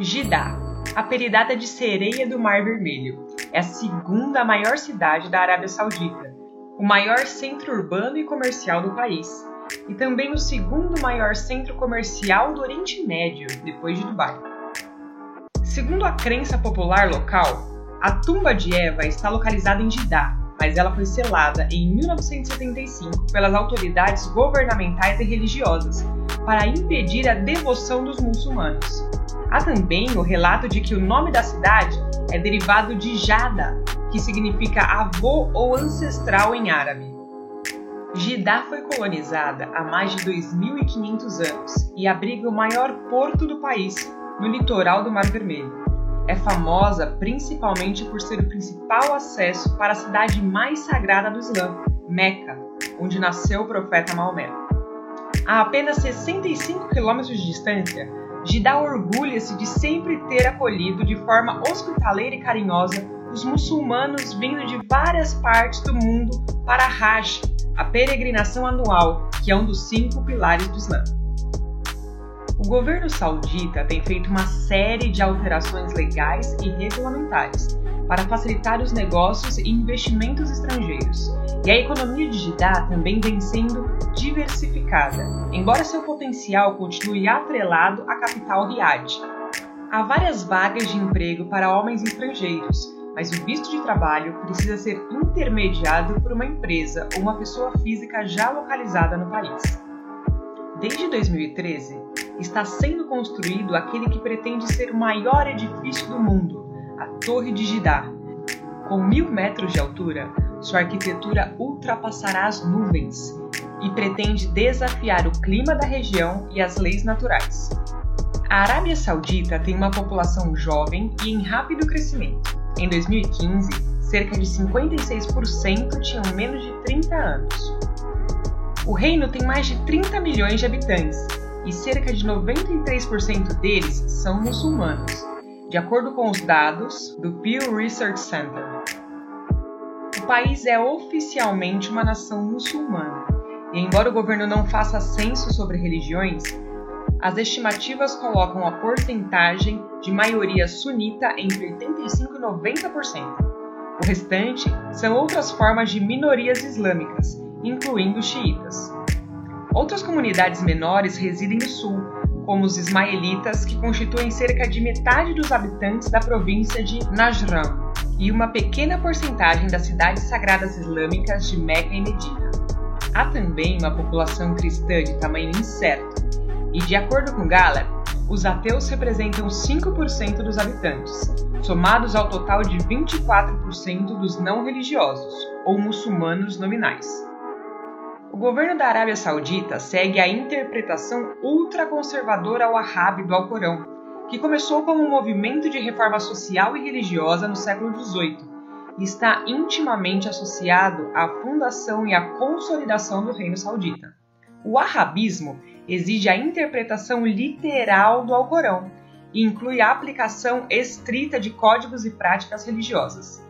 Jeddah, apelidada de Sereia do Mar Vermelho, é a segunda maior cidade da Arábia Saudita, o maior centro urbano e comercial do país, e também o segundo maior centro comercial do Oriente Médio, depois de Dubai. Segundo a crença popular local, a tumba de Eva está localizada em Jeddah, mas ela foi selada em 1975 pelas autoridades governamentais e religiosas para impedir a devoção dos muçulmanos. Há também o relato de que o nome da cidade é derivado de Jada, que significa avô ou ancestral em árabe. Jeddah foi colonizada há mais de 2.500 anos e abriga o maior porto do país, no litoral do Mar Vermelho. É famosa principalmente por ser o principal acesso para a cidade mais sagrada do Islã, Meca, onde nasceu o profeta Maomé. A apenas 65 quilômetros de distância, Jeddah orgulha-se de sempre ter acolhido de forma hospitaleira e carinhosa os muçulmanos vindo de várias partes do mundo para Hajj, a peregrinação anual, que é um dos cinco pilares do Islã. O governo saudita tem feito uma série de alterações legais e regulamentares para facilitar os negócios e investimentos estrangeiros, e a economia Jeddah também vem sendo diversificada, embora seu potencial continue atrelado à capital Riad. Há várias vagas de emprego para homens estrangeiros, mas o visto de trabalho precisa ser intermediado por uma empresa ou uma pessoa física já localizada no país. Desde 2013, está sendo construído aquele que pretende ser o maior edifício do mundo, a Torre de Jeddah. Com mil metros de altura, sua arquitetura ultrapassará as nuvens e pretende desafiar o clima da região e as leis naturais. A Arábia Saudita tem uma população jovem e em rápido crescimento. Em 2015, cerca de 56% tinham menos de 30 anos. O reino tem mais de 30 milhões de habitantes e cerca de 93% deles são muçulmanos, de acordo com os dados do Pew Research Center. O país é oficialmente uma nação muçulmana, e embora o governo não faça censo sobre religiões, as estimativas colocam a porcentagem de maioria sunita entre 85% e 90%. O restante são outras formas de minorias islâmicas, incluindo xiitas. Outras comunidades menores residem no sul, como os ismaelitas, que constituem cerca de metade dos habitantes da província de Najran, e uma pequena porcentagem das cidades sagradas islâmicas de Meca e Medina. Há também uma população cristã de tamanho incerto, e de acordo com Gallup, os ateus representam 5% dos habitantes, somados ao total de 24% dos não religiosos, ou muçulmanos nominais. O governo da Arábia Saudita segue a interpretação ultraconservadora wahhabi do Alcorão, que começou como um movimento de reforma social e religiosa no século XVIII e está intimamente associado à fundação e à consolidação do reino saudita. O wahhabismo exige a interpretação literal do Alcorão e inclui a aplicação estrita de códigos e práticas religiosas.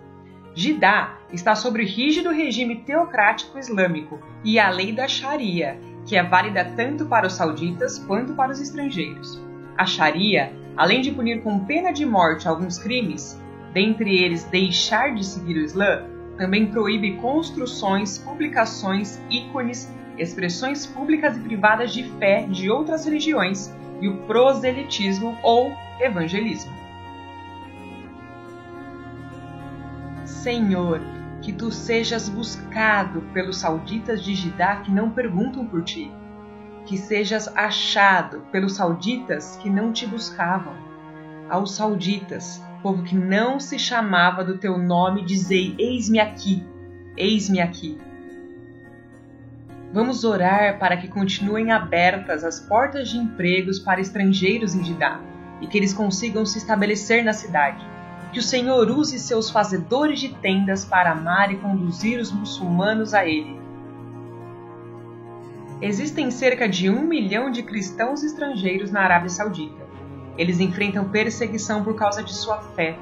Jidá está sob o rígido regime teocrático islâmico e a lei da Sharia, que é válida tanto para os sauditas quanto para os estrangeiros. A Sharia, além de punir com pena de morte alguns crimes, dentre eles deixar de seguir o Islã, também proíbe construções, publicações, ícones, expressões públicas e privadas de fé de outras religiões e o proselitismo ou evangelismo. Senhor, que tu sejas buscado pelos sauditas de Jidá que não perguntam por ti, que sejas achado pelos sauditas que não te buscavam. Aos sauditas, povo que não se chamava do teu nome, dizei: Eis-me aqui, eis-me aqui. Vamos orar para que continuem abertas as portas de empregos para estrangeiros em Jidá e que eles consigam se estabelecer na cidade que o Senhor use seus fazedores de tendas para amar e conduzir os muçulmanos a Ele. Existem cerca de um milhão de cristãos estrangeiros na Arábia Saudita. Eles enfrentam perseguição por causa de sua fé.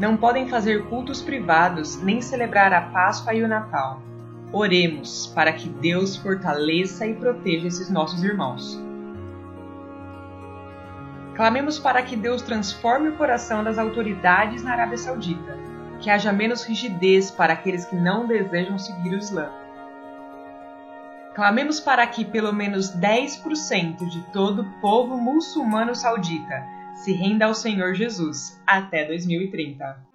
Não podem fazer cultos privados nem celebrar a Páscoa e o Natal. Oremos para que Deus fortaleça e proteja esses nossos irmãos. Clamemos para que Deus transforme o coração das autoridades na Arábia Saudita, que haja menos rigidez para aqueles que não desejam seguir o Islã. Clamemos para que pelo menos 10% de todo o povo muçulmano saudita se renda ao Senhor Jesus até 2030.